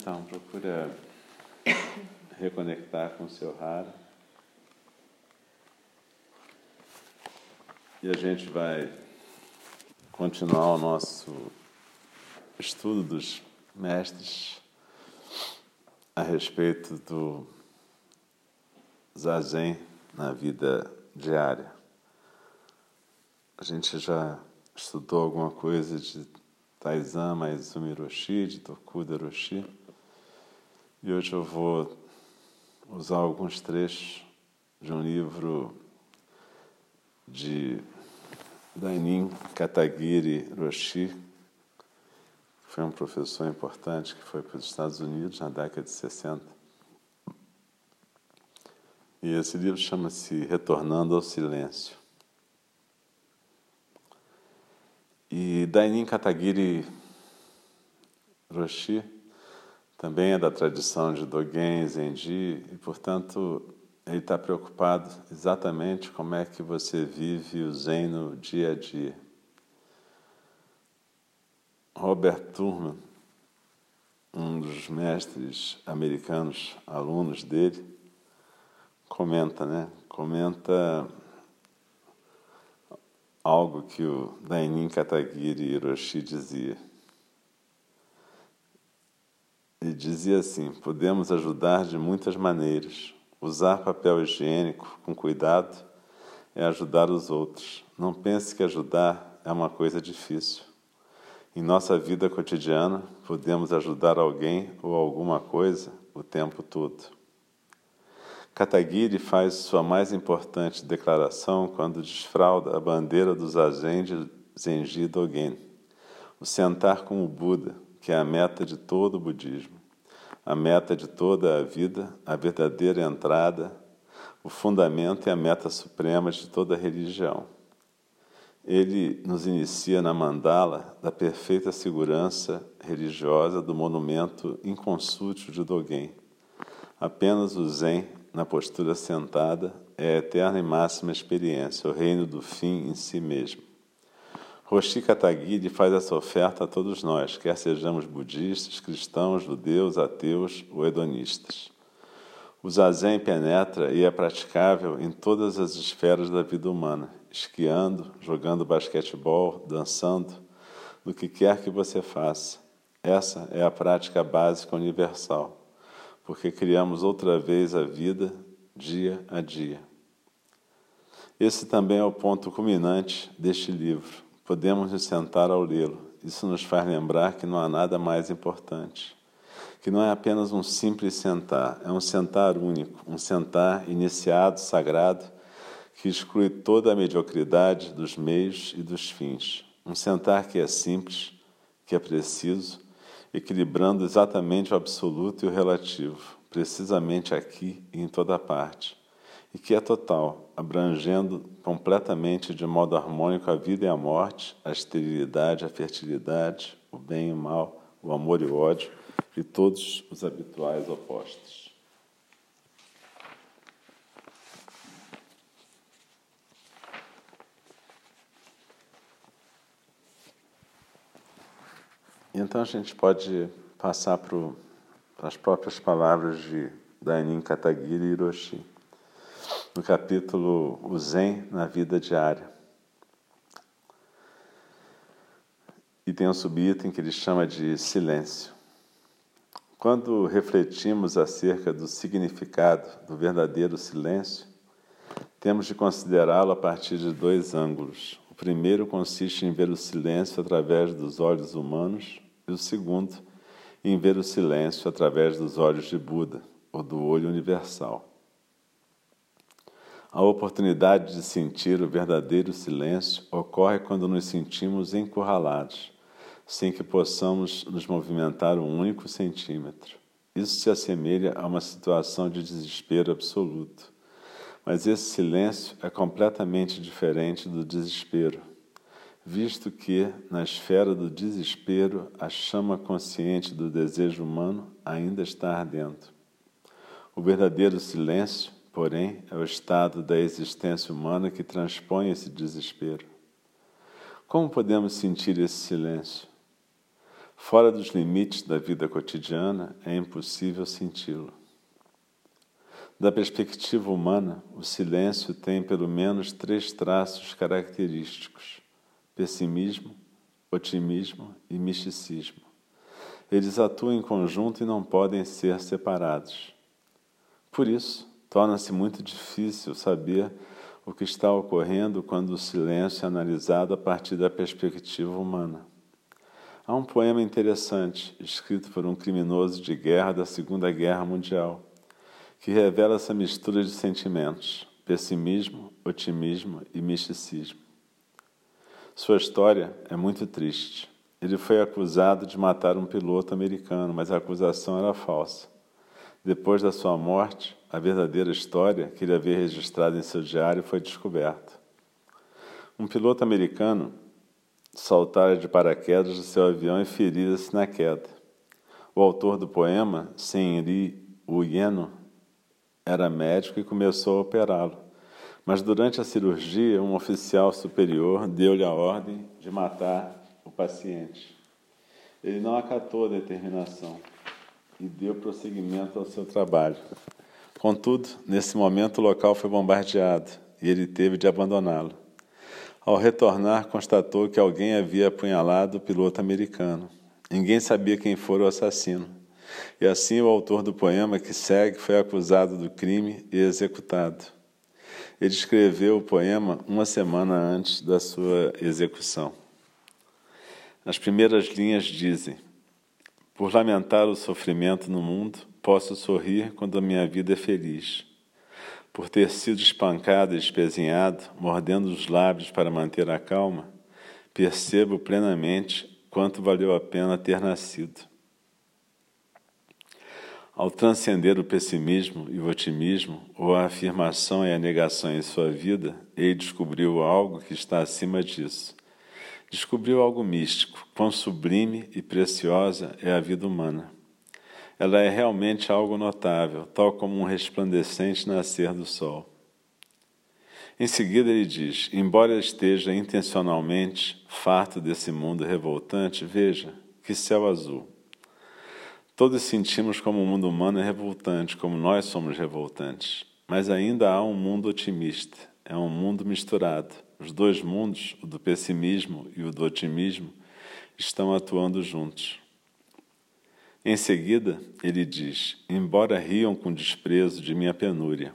Então, procura reconectar com o seu raro. E a gente vai continuar o nosso estudo dos mestres a respeito do zazen na vida diária. A gente já estudou alguma coisa de Taizan Maizumi Roshi, de Tokuda Roshi. E hoje eu vou usar alguns trechos de um livro de Dainin Katagiri Roshi, que foi um professor importante que foi para os Estados Unidos na década de 60. E esse livro chama-se Retornando ao Silêncio. E Dainin Katagiri Roshi também é da tradição de Dogen Zenji e, portanto, ele está preocupado exatamente como é que você vive o Zen no dia a dia. Robert Thurman, um dos mestres americanos, alunos dele, comenta, né? Comenta algo que o Dainin Katagiri Hiroshi dizia. Ele dizia assim: podemos ajudar de muitas maneiras. Usar papel higiênico com cuidado é ajudar os outros. Não pense que ajudar é uma coisa difícil. Em nossa vida cotidiana, podemos ajudar alguém ou alguma coisa o tempo todo. Katagiri faz sua mais importante declaração quando desfralda a bandeira dos Zazen Zenji Dogen, o sentar como Buda, que é a meta de todo o budismo, a meta de toda a vida, a verdadeira entrada, o fundamento e a meta suprema de toda religião. Ele nos inicia na mandala da perfeita segurança religiosa do monumento inconsútil de Dogen. Apenas o Zen, na postura sentada, é a eterna e máxima experiência, o reino do fim em si mesmo. Roshi Katagiri faz essa oferta a todos nós, quer sejamos budistas, cristãos, judeus, ateus ou hedonistas. O zazen penetra e é praticável em todas as esferas da vida humana, esquiando, jogando basquetebol, dançando, do que quer que você faça. Essa é a prática básica universal, porque criamos outra vez a vida dia a dia. Esse também é o ponto culminante deste livro podemos nos sentar ao lê-lo. Isso nos faz lembrar que não há nada mais importante. Que não é apenas um simples sentar, é um sentar único, um sentar iniciado, sagrado, que exclui toda a mediocridade dos meios e dos fins. Um sentar que é simples, que é preciso, equilibrando exatamente o absoluto e o relativo, precisamente aqui e em toda parte e que é total, abrangendo completamente de modo harmônico a vida e a morte, a esterilidade, a fertilidade, o bem e o mal, o amor e o ódio e todos os habituais opostos. Então a gente pode passar para as próprias palavras de Dainin Katagiri Hiroshi no capítulo O Zen na Vida Diária. E tem um subitem que ele chama de silêncio. Quando refletimos acerca do significado do verdadeiro silêncio, temos de considerá-lo a partir de dois ângulos. O primeiro consiste em ver o silêncio através dos olhos humanos, e o segundo, em ver o silêncio através dos olhos de Buda, ou do olho universal. A oportunidade de sentir o verdadeiro silêncio ocorre quando nos sentimos encurralados, sem que possamos nos movimentar um único centímetro. Isso se assemelha a uma situação de desespero absoluto. Mas esse silêncio é completamente diferente do desespero, visto que, na esfera do desespero, a chama consciente do desejo humano ainda está ardendo. O verdadeiro silêncio, porém, é o estado da existência humana que transpõe esse desespero. Como podemos sentir esse silêncio? Fora dos limites da vida cotidiana, é impossível senti-lo. Da perspectiva humana, o silêncio tem pelo menos três traços característicos: pessimismo, otimismo e misticismo. Eles atuam em conjunto e não podem ser separados. Por isso, torna-se muito difícil saber o que está ocorrendo quando o silêncio é analisado a partir da perspectiva humana. Há um poema interessante, escrito por um criminoso de guerra da Segunda Guerra Mundial, que revela essa mistura de sentimentos: pessimismo, otimismo e misticismo. Sua história é muito triste. Ele foi acusado de matar um piloto americano, mas a acusação era falsa. Depois da sua morte, a verdadeira história que ele havia registrado em seu diário foi descoberta. Um piloto americano saltara de paraquedas do seu avião e ferira-se na queda. O autor do poema, Senri Uyeno, era médico e começou a operá-lo. Mas durante a cirurgia, um oficial superior deu-lhe a ordem de matar o paciente. Ele não acatou a determinação e deu prosseguimento ao seu trabalho. Contudo, nesse momento o local foi bombardeado e ele teve de abandoná-lo. Ao retornar, constatou que alguém havia apunhalado o piloto americano. Ninguém sabia quem fora o assassino. E assim o autor do poema que segue foi acusado do crime e executado. Ele escreveu o poema uma semana antes da sua execução. As primeiras linhas dizem: Por lamentar o sofrimento no mundo, posso sorrir quando a minha vida é feliz por ter sido espancado e espezinhado, mordendo os lábios para manter a calma, percebo plenamente quanto valeu a pena ter nascido. Ao transcender o pessimismo e o otimismo, ou a afirmação e a negação em sua vida, ele descobriu algo que está acima disso. Descobriu algo místico, quão sublime e preciosa é a vida humana ela é realmente algo notável, tal como um resplandecente nascer do sol. Em seguida, ele diz: Embora esteja intencionalmente farto desse mundo revoltante, veja que céu azul. Todos sentimos como o mundo humano é revoltante, como nós somos revoltantes. Mas ainda há um mundo otimista, é um mundo misturado. Os dois mundos, o do pessimismo e o do otimismo, estão atuando juntos. Em seguida, ele diz: Embora riam com desprezo de minha penúria,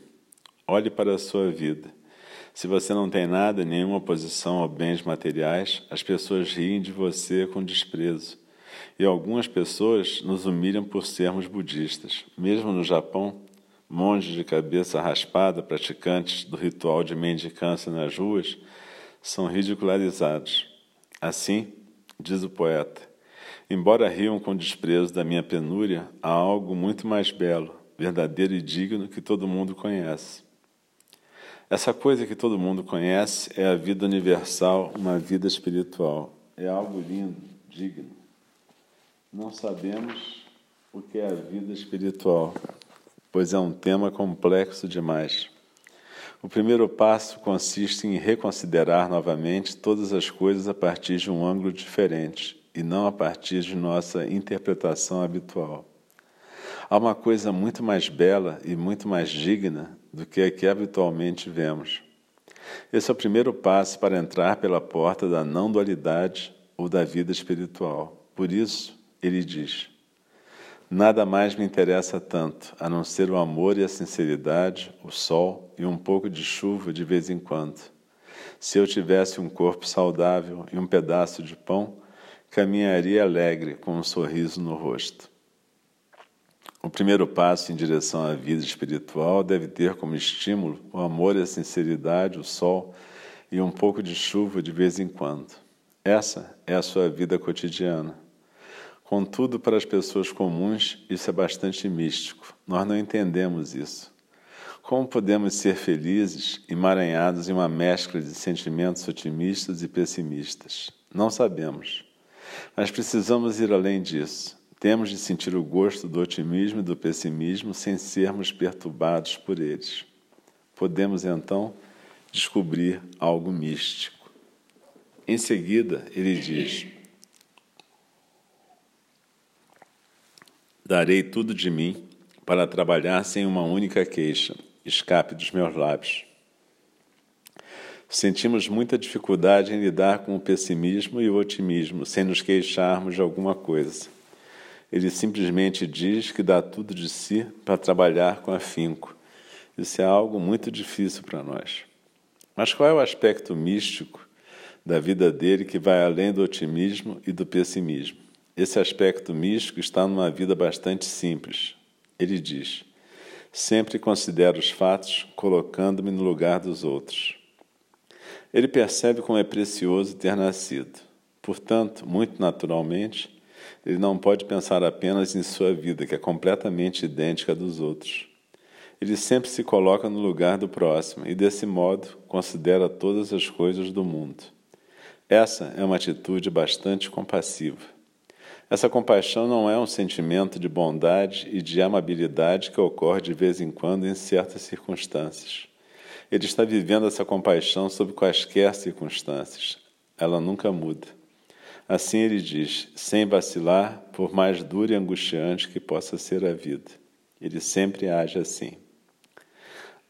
olhe para a sua vida. Se você não tem nada, nenhuma posição a bens materiais, as pessoas riem de você com desprezo. E algumas pessoas nos humilham por sermos budistas. Mesmo no Japão, monges de cabeça raspada, praticantes do ritual de mendicância nas ruas, são ridicularizados. Assim, diz o poeta, Embora riam com desprezo da minha penúria, há algo muito mais belo, verdadeiro e digno que todo mundo conhece. Essa coisa que todo mundo conhece é a vida universal, uma vida espiritual. É algo lindo, digno. Não sabemos o que é a vida espiritual, pois é um tema complexo demais. O primeiro passo consiste em reconsiderar novamente todas as coisas a partir de um ângulo diferente e não a partir de nossa interpretação habitual. Há uma coisa muito mais bela e muito mais digna do que a que habitualmente vemos. Esse é o primeiro passo para entrar pela porta da não-dualidade ou da vida espiritual. Por isso, ele diz: Nada mais me interessa tanto, a não ser o amor e a sinceridade, o sol e um pouco de chuva de vez em quando. Se eu tivesse um corpo saudável e um pedaço de pão, caminharia alegre com um sorriso no rosto. O primeiro passo em direção à vida espiritual deve ter como estímulo o amor e a sinceridade, o sol e um pouco de chuva de vez em quando. Essa é a sua vida cotidiana. Contudo, para as pessoas comuns, isso é bastante místico. Nós não entendemos isso. Como podemos ser felizes, emaranhados em uma mescla de sentimentos otimistas e pessimistas? Não sabemos. Mas precisamos ir além disso. Temos de sentir o gosto do otimismo e do pessimismo sem sermos perturbados por eles. Podemos então descobrir algo místico. Em seguida, ele diz: Darei tudo de mim para trabalhar sem uma única queixa, escape dos meus lábios. Sentimos muita dificuldade em lidar com o pessimismo e o otimismo sem nos queixarmos de alguma coisa. Ele simplesmente diz que dá tudo de si para trabalhar com afinco. Isso é algo muito difícil para nós. Mas qual é o aspecto místico da vida dele que vai além do otimismo e do pessimismo? Esse aspecto místico está numa vida bastante simples. Ele diz: Sempre considero os fatos colocando-me no lugar dos outros. Ele percebe como é precioso ter nascido. Portanto, muito naturalmente, ele não pode pensar apenas em sua vida, que é completamente idêntica à dos outros. Ele sempre se coloca no lugar do próximo e, desse modo, considera todas as coisas do mundo. Essa é uma atitude bastante compassiva. Essa compaixão não é um sentimento de bondade e de amabilidade que ocorre de vez em quando em certas circunstâncias. Ele está vivendo essa compaixão sob quaisquer circunstâncias. Ela nunca muda. Assim ele diz, sem vacilar, por mais dura e angustiante que possa ser a vida. Ele sempre age assim.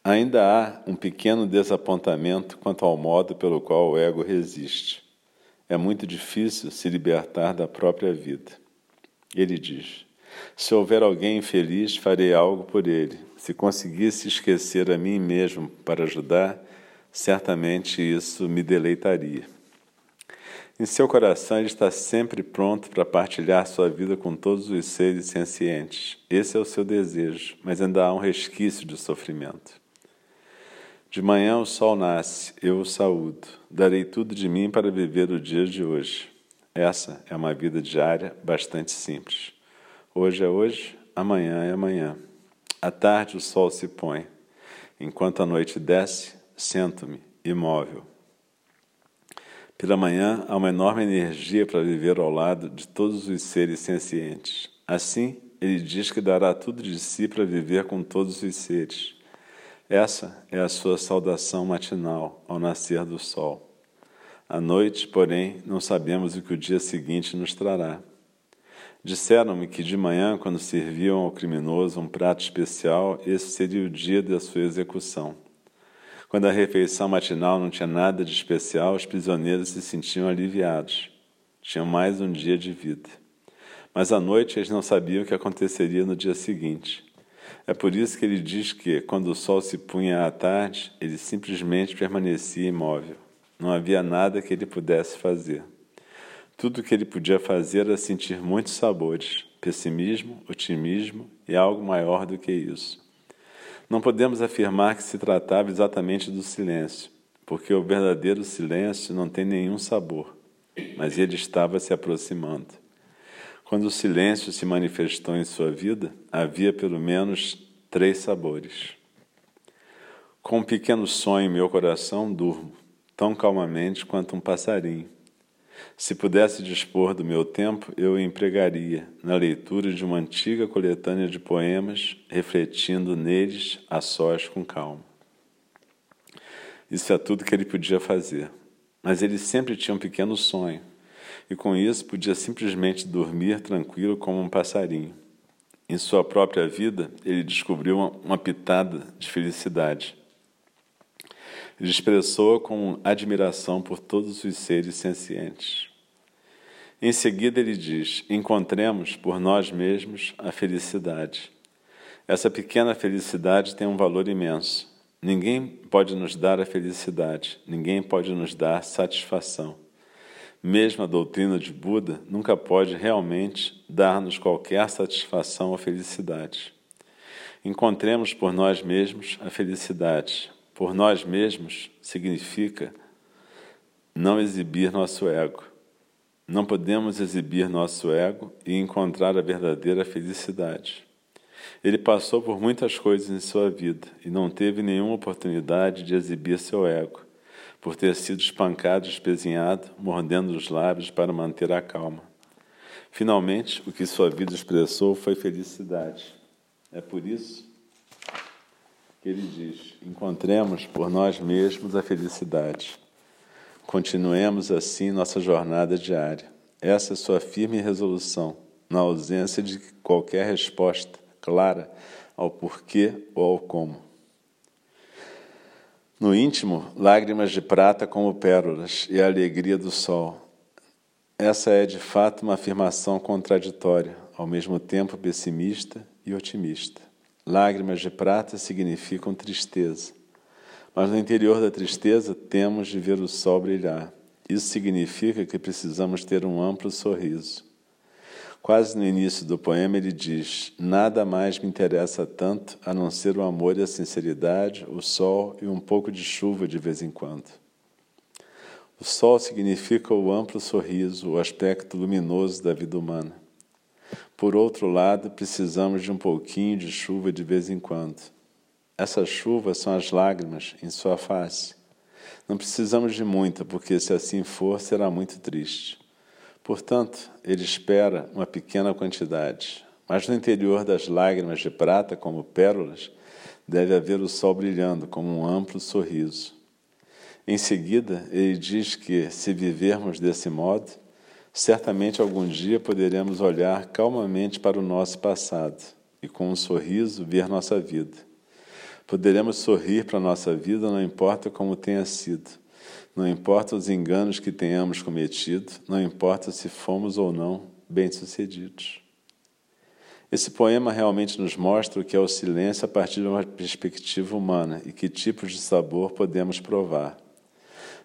Ainda há um pequeno desapontamento quanto ao modo pelo qual o ego resiste. É muito difícil se libertar da própria vida. Ele diz: Se houver alguém infeliz, farei algo por ele. Se conseguisse esquecer a mim mesmo para ajudar, certamente isso me deleitaria. Em seu coração, ele está sempre pronto para partilhar sua vida com todos os seres sencientes. Esse é o seu desejo, mas ainda há um resquício de sofrimento. De manhã o sol nasce, eu o saúdo. Darei tudo de mim para viver o dia de hoje. Essa é uma vida diária bastante simples. Hoje é hoje, amanhã é amanhã. À tarde o sol se põe. Enquanto a noite desce, sento-me, imóvel pela manhã, há uma enorme energia para viver ao lado de todos os seres sencientes. Assim, ele diz que dará tudo de si para viver com todos os seres. Essa é a sua saudação matinal ao nascer do sol. À noite, porém, não sabemos o que o dia seguinte nos trará. Disseram-me que de manhã, quando serviam ao criminoso um prato especial, esse seria o dia da sua execução. Quando a refeição matinal não tinha nada de especial, os prisioneiros se sentiam aliviados. Tinham mais um dia de vida. Mas à noite eles não sabiam o que aconteceria no dia seguinte. É por isso que ele diz que, quando o sol se punha à tarde, ele simplesmente permanecia imóvel. Não havia nada que ele pudesse fazer. Tudo o que ele podia fazer era sentir muitos sabores: pessimismo, otimismo e algo maior do que isso. Não podemos afirmar que se tratava exatamente do silêncio, porque o verdadeiro silêncio não tem nenhum sabor, mas ele estava se aproximando. Quando o silêncio se manifestou em sua vida, havia pelo menos três sabores. Com um pequeno sonho em meu coração, durmo, tão calmamente quanto um passarinho. Se pudesse dispor do meu tempo, eu o empregaria na leitura de uma antiga coletânea de poemas, refletindo neles a sós com calma. Isso é tudo que ele podia fazer. Mas ele sempre tinha um pequeno sonho. E com isso podia simplesmente dormir tranquilo como um passarinho. Em sua própria vida, ele descobriu uma pitada de felicidade. Ele expressou com admiração por todos os seres sencientes. Em seguida, ele diz: Encontremos por nós mesmos a felicidade. Essa pequena felicidade tem um valor imenso. Ninguém pode nos dar a felicidade, ninguém pode nos dar satisfação. Mesmo a doutrina de Buda nunca pode realmente dar-nos qualquer satisfação ou felicidade. Encontremos por nós mesmos a felicidade. Por nós mesmos significa não exibir nosso ego. Não podemos exibir nosso ego e encontrar a verdadeira felicidade. Ele passou por muitas coisas em sua vida e não teve nenhuma oportunidade de exibir seu ego por ter sido espancado, espezinhado, mordendo os lábios para manter a calma. Finalmente, o que sua vida expressou foi felicidade. É por isso que ele diz: encontremos por nós mesmos a felicidade. Continuemos assim nossa jornada diária. Essa é sua firme resolução, na ausência de qualquer resposta clara ao porquê ou ao como. No íntimo, lágrimas de prata como pérolas e a alegria do sol. Essa é de fato uma afirmação contraditória, ao mesmo tempo pessimista e otimista. Lágrimas de prata significam tristeza, mas no interior da tristeza temos de ver o sol brilhar. Isso significa que precisamos ter um amplo sorriso. Quase no início do poema, ele diz: Nada mais me interessa tanto a não ser o amor e a sinceridade, o sol e um pouco de chuva de vez em quando. O sol significa o amplo sorriso, o aspecto luminoso da vida humana. Por outro lado, precisamos de um pouquinho de chuva de vez em quando. Essas chuvas são as lágrimas em sua face. Não precisamos de muita, porque se assim for, será muito triste. Portanto, ele espera uma pequena quantidade, mas no interior das lágrimas de prata, como pérolas, deve haver o sol brilhando como um amplo sorriso. Em seguida, ele diz que, se vivermos desse modo, certamente algum dia poderemos olhar calmamente para o nosso passado e, com um sorriso, ver nossa vida. Poderemos sorrir para a nossa vida, não importa como tenha sido não importa os enganos que tenhamos cometido, não importa se fomos ou não bem-sucedidos. Esse poema realmente nos mostra o que é o silêncio a partir de uma perspectiva humana e que tipos de sabor podemos provar.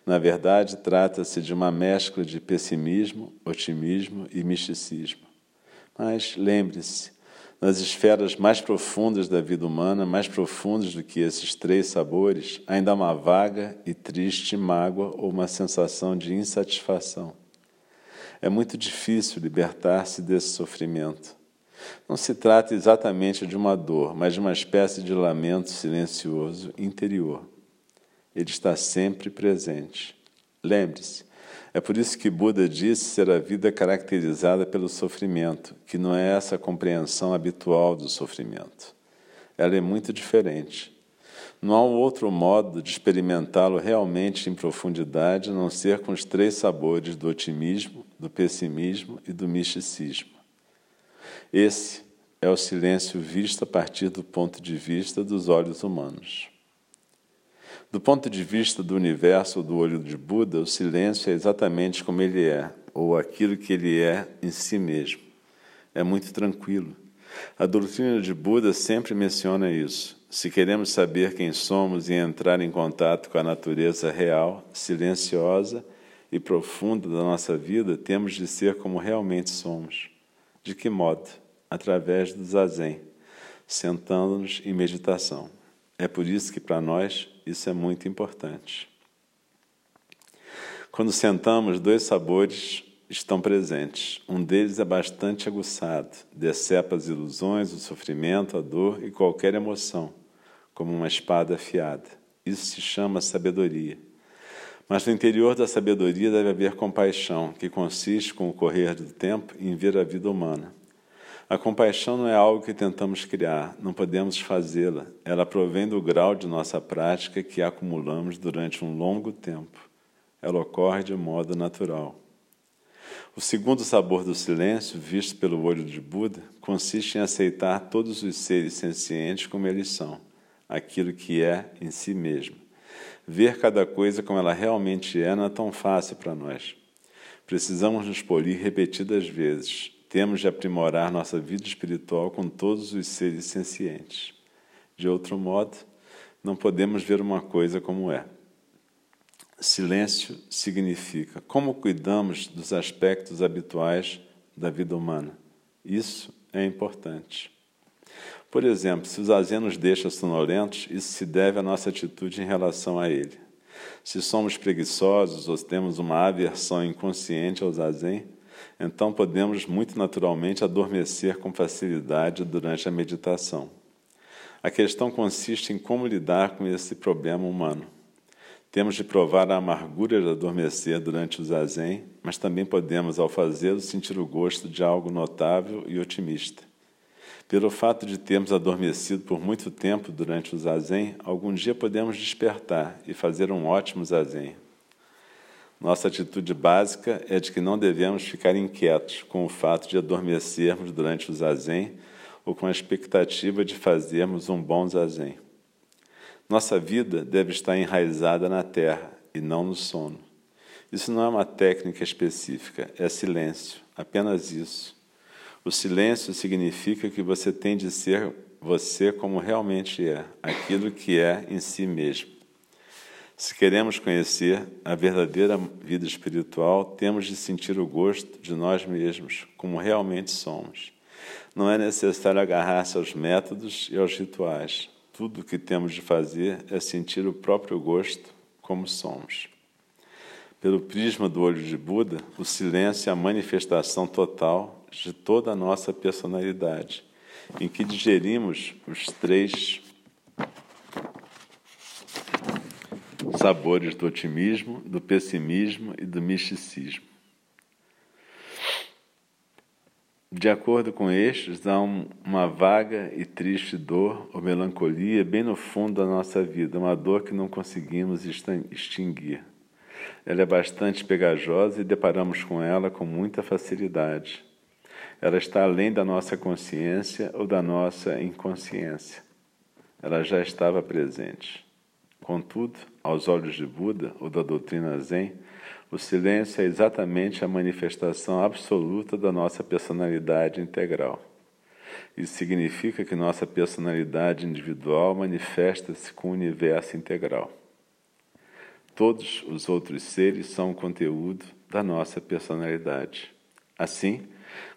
Na verdade, trata-se de uma mescla de pessimismo, otimismo e misticismo. Mas lembre-se, nas esferas mais profundas da vida humana, mais profundas do que esses três sabores, ainda há uma vaga e triste mágoa ou uma sensação de insatisfação. É muito difícil libertar-se desse sofrimento. Não se trata exatamente de uma dor, mas de uma espécie de lamento silencioso interior. Ele está sempre presente. Lembre-se, é por isso que Buda disse ser a vida caracterizada pelo sofrimento, que não é essa compreensão habitual do sofrimento. Ela é muito diferente. Não há outro modo de experimentá-lo realmente em profundidade a não ser com os três sabores do otimismo, do pessimismo e do misticismo. Esse é o silêncio visto a partir do ponto de vista dos olhos humanos. Do ponto de vista do universo do olho de Buda, o silêncio é exatamente como ele é, ou aquilo que ele é em si mesmo. É muito tranquilo. A doutrina de Buda sempre menciona isso. Se queremos saber quem somos e entrar em contato com a natureza real, silenciosa e profunda da nossa vida, temos de ser como realmente somos. De que modo? Através do zazen, sentando-nos em meditação. É por isso que para nós isso é muito importante. Quando sentamos, dois sabores estão presentes. Um deles é bastante aguçado, decepa as ilusões, o sofrimento, a dor e qualquer emoção, como uma espada afiada. Isso se chama sabedoria. Mas no interior da sabedoria deve haver compaixão, que consiste, com o correr do tempo, em ver a vida humana. A compaixão não é algo que tentamos criar, não podemos fazê-la. Ela provém do grau de nossa prática que acumulamos durante um longo tempo. Ela ocorre de modo natural. O segundo sabor do silêncio, visto pelo olho de Buda, consiste em aceitar todos os seres sencientes como eles são, aquilo que é em si mesmo. Ver cada coisa como ela realmente é não é tão fácil para nós. Precisamos nos polir repetidas vezes. Temos de aprimorar nossa vida espiritual com todos os seres sencientes. De outro modo, não podemos ver uma coisa como é. Silêncio significa como cuidamos dos aspectos habituais da vida humana. Isso é importante. Por exemplo, se o zazen nos deixa sonolentos, isso se deve à nossa atitude em relação a ele. Se somos preguiçosos ou temos uma aversão inconsciente ao zazen, então podemos muito naturalmente adormecer com facilidade durante a meditação. A questão consiste em como lidar com esse problema humano. Temos de provar a amargura de adormecer durante o zazen, mas também podemos, ao fazê-lo, sentir o gosto de algo notável e otimista. Pelo fato de termos adormecido por muito tempo durante o zazen, algum dia podemos despertar e fazer um ótimo zazen. Nossa atitude básica é de que não devemos ficar inquietos com o fato de adormecermos durante o zazen ou com a expectativa de fazermos um bom zazen. Nossa vida deve estar enraizada na terra e não no sono. Isso não é uma técnica específica, é silêncio, apenas isso. O silêncio significa que você tem de ser você como realmente é, aquilo que é em si mesmo. Se queremos conhecer a verdadeira vida espiritual, temos de sentir o gosto de nós mesmos, como realmente somos. Não é necessário agarrar-se aos métodos e aos rituais. Tudo o que temos de fazer é sentir o próprio gosto como somos. Pelo prisma do olho de Buda, o silêncio é a manifestação total de toda a nossa personalidade, em que digerimos os três sabores do otimismo, do pessimismo e do misticismo. De acordo com estes, há um, uma vaga e triste dor ou melancolia bem no fundo da nossa vida, uma dor que não conseguimos extinguir. Ela é bastante pegajosa e deparamos com ela com muita facilidade. Ela está além da nossa consciência ou da nossa inconsciência. Ela já estava presente. Contudo, aos olhos de Buda ou da doutrina Zen, o silêncio é exatamente a manifestação absoluta da nossa personalidade integral. Isso significa que nossa personalidade individual manifesta-se com o universo integral. Todos os outros seres são o conteúdo da nossa personalidade. Assim,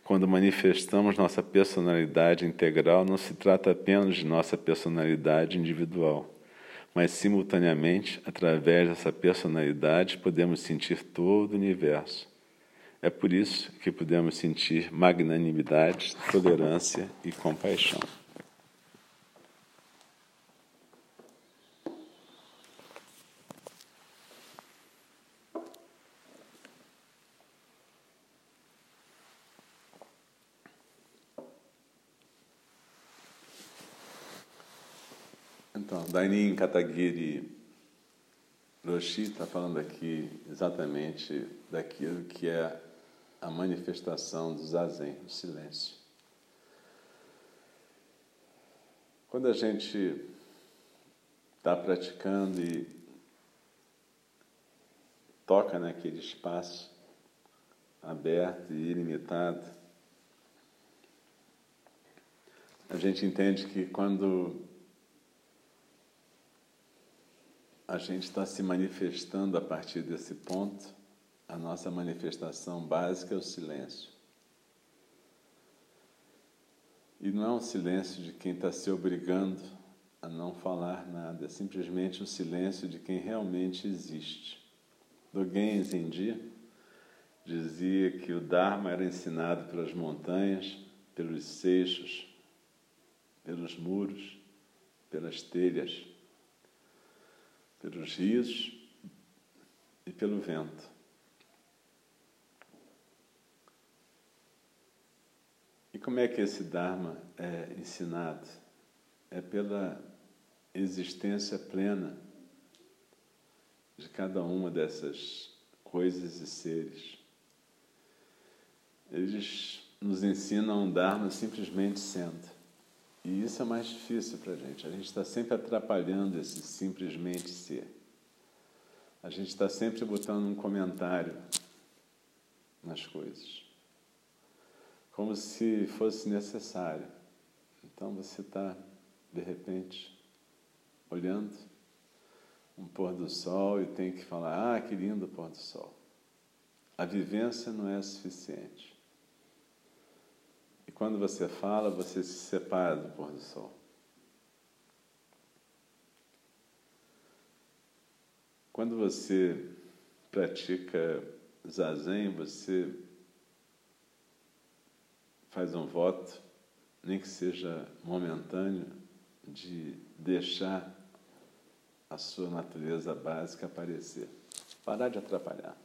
quando manifestamos nossa personalidade integral, não se trata apenas de nossa personalidade individual mas simultaneamente, através dessa personalidade, podemos sentir todo o universo. É por isso que podemos sentir magnanimidade, tolerância e compaixão. Então, Dainin Katagiri Roshi está falando aqui exatamente daquilo que é a manifestação do zazen, o silêncio. Quando a gente está praticando e toca naquele espaço aberto e ilimitado, a gente entende que quando a gente está se manifestando a partir desse ponto, a nossa manifestação básica é o silêncio. E não é um silêncio de quem está se obrigando a não falar nada, é simplesmente o silêncio de quem realmente existe. Dogen Zenji dizia que o Dharma era ensinado pelas montanhas, pelos seixos, pelos muros, pelas telhas pelos rios e pelo vento. E como é que esse Dharma é ensinado? É pela existência plena de cada uma dessas coisas e seres. eles nos ensinam a andar simplesmente sendo. E isso é mais difícil para a gente. A gente está sempre atrapalhando esse simplesmente ser. A gente está sempre botando um comentário nas coisas, como se fosse necessário. Então você está, de repente, olhando um pôr do sol e tem que falar: ah, que lindo pôr do sol. A vivência não é suficiente. Quando você fala, você se separa do pôr do sol. Quando você pratica zazen, você faz um voto, nem que seja momentâneo, de deixar a sua natureza básica aparecer. Parar de atrapalhar.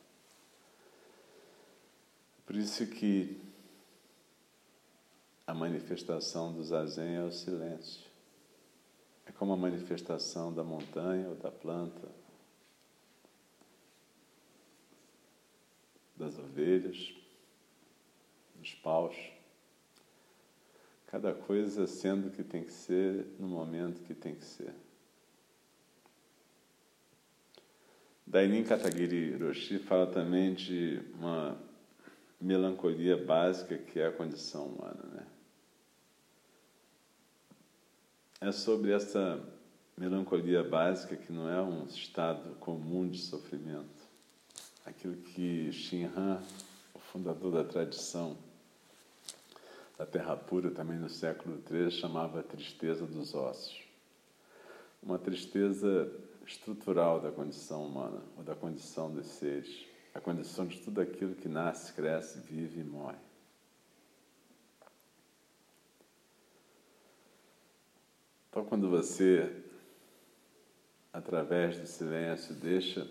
Por isso que a manifestação do zazen é o silêncio. É como a manifestação da montanha ou da planta, das ovelhas, dos paus. Cada coisa sendo o que tem que ser no momento que tem que ser. Dainin Katagiri Roshi fala também de uma melancolia básica que é a condição humana. Né? É sobre essa melancolia básica que não é um estado comum de sofrimento. Aquilo que Shinhan, o fundador da tradição da Terra Pura, também no século III, chamava tristeza dos ossos. Uma tristeza estrutural da condição humana, ou da condição dos seres a condição de tudo aquilo que nasce, cresce, vive e morre. Então, quando você, através do silêncio, deixa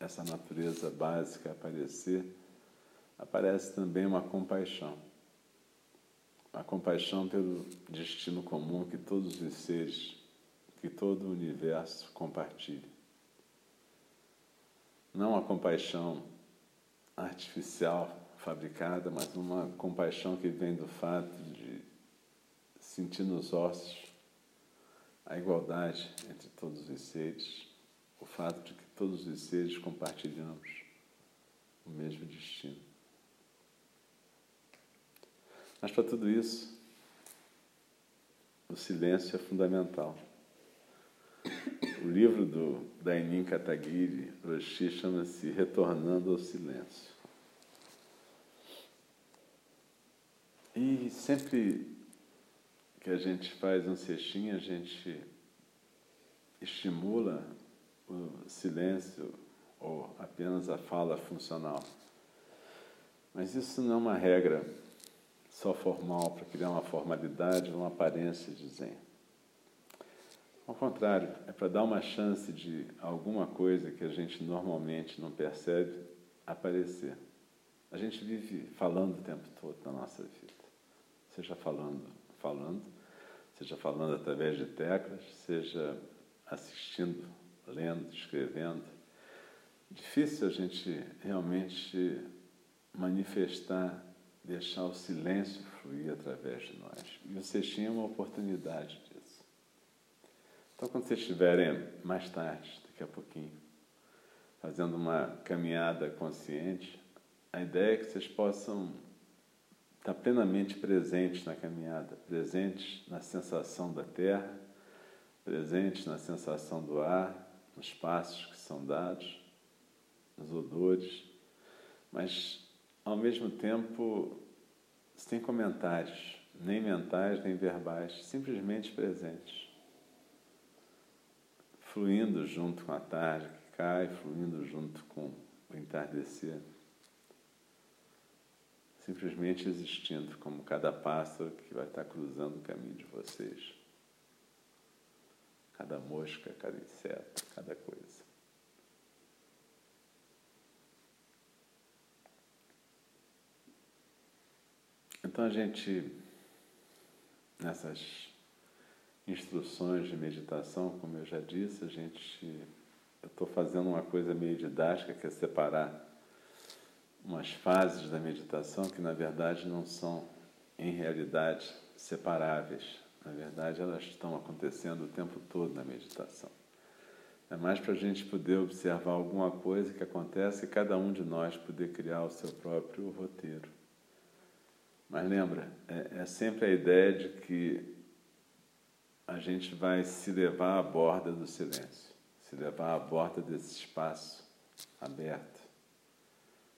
essa natureza básica aparecer, aparece também uma compaixão. A compaixão pelo destino comum que todos os seres, que todo o universo compartilha não a compaixão artificial, fabricada, mas uma compaixão que vem do fato de sentir nos ossos a igualdade entre todos os seres, o fato de que todos os seres compartilhamos o mesmo destino. Mas para tudo isso, o silêncio é fundamental. O livro do Dainin Katagiri Roshi chama-se Retornando ao Silêncio. E sempre que a gente faz um cestinho, a gente estimula o silêncio ou apenas a fala funcional. Mas isso não é uma regra só formal para criar uma formalidade uma aparência de zen. Ao contrário, é para dar uma chance de alguma coisa que a gente normalmente não percebe aparecer. A gente vive falando o tempo todo na nossa vida. Seja falando, falando, seja falando através de teclas, seja assistindo, lendo, escrevendo. Difícil a gente realmente manifestar, deixar o silêncio fluir através de nós. E o cestinho é uma oportunidade então, quando vocês estiverem mais tarde, daqui a pouquinho, fazendo uma caminhada consciente, a ideia é que vocês possam estar plenamente presentes na caminhada, presentes na sensação da terra, presentes na sensação do ar, nos passos que são dados, nos odores, mas ao mesmo tempo sem comentários, nem mentais nem verbais, simplesmente presentes fluindo junto com a tarde que cai, fluindo junto com o entardecer. Simplesmente existindo como cada pássaro que vai estar cruzando o caminho de vocês. Cada mosca, cada inseto, cada coisa. Então a gente, nessas instruções de meditação, como eu já disse, a gente eu estou fazendo uma coisa meio didática que é separar umas fases da meditação que na verdade não são em realidade separáveis. Na verdade, elas estão acontecendo o tempo todo na meditação. É mais para a gente poder observar alguma coisa que acontece e cada um de nós poder criar o seu próprio roteiro. Mas lembra, é, é sempre a ideia de que a gente vai se levar à borda do silêncio, se levar à borda desse espaço aberto,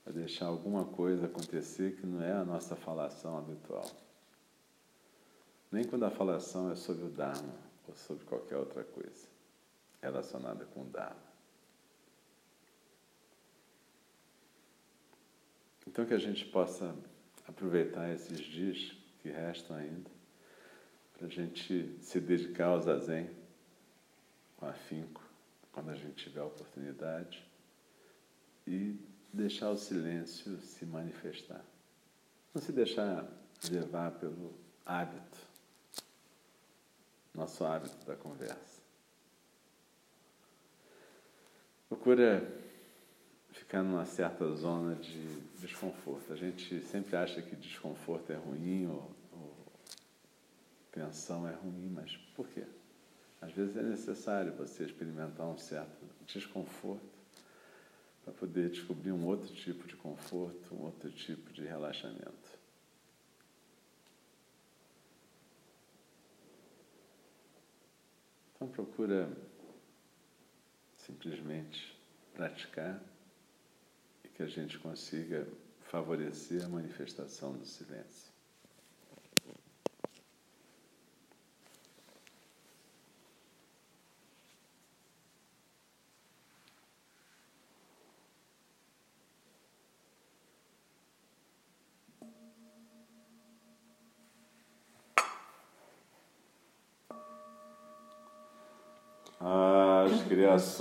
para deixar alguma coisa acontecer que não é a nossa falação habitual. Nem quando a falação é sobre o Dharma ou sobre qualquer outra coisa relacionada com o Dharma. Então que a gente possa aproveitar esses dias que restam ainda para a gente se dedicar ao zazen com afinco, quando a gente tiver a oportunidade, e deixar o silêncio se manifestar. Não se deixar levar pelo hábito, nosso hábito da conversa. Procura ficar numa certa zona de desconforto. A gente sempre acha que desconforto é ruim ou, ou tensão é ruim, mas por quê? Às vezes é necessário você experimentar um certo desconforto para poder descobrir um outro tipo de conforto, um outro tipo de relaxamento. Então procura simplesmente praticar e que a gente consiga favorecer a manifestação do silêncio. As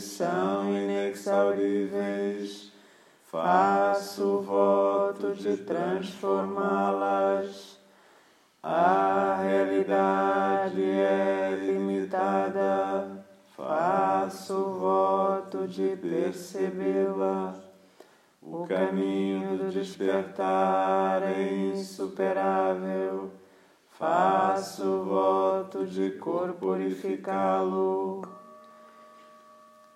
são inexauríveis. Faço voto de transformá-las. A realidade é limitada. Faço voto de percebê-la. O caminho do despertar é insuperável faço voto de corporificá-lo.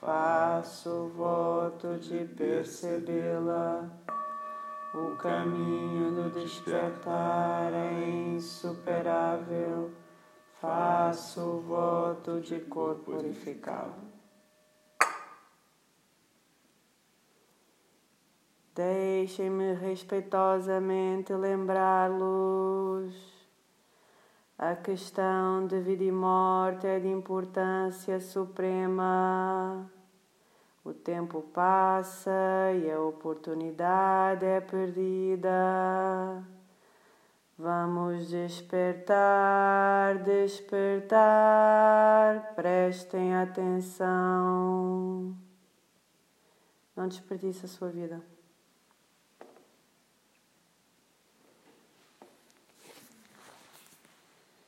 faço voto de percebê-la. O caminho do despertar é insuperável, faço voto de corporificá-lo. Deixem-me respeitosamente lembrá-los a questão de vida e morte é de importância suprema. O tempo passa e a oportunidade é perdida. Vamos despertar, despertar, prestem atenção. Não desperdice a sua vida.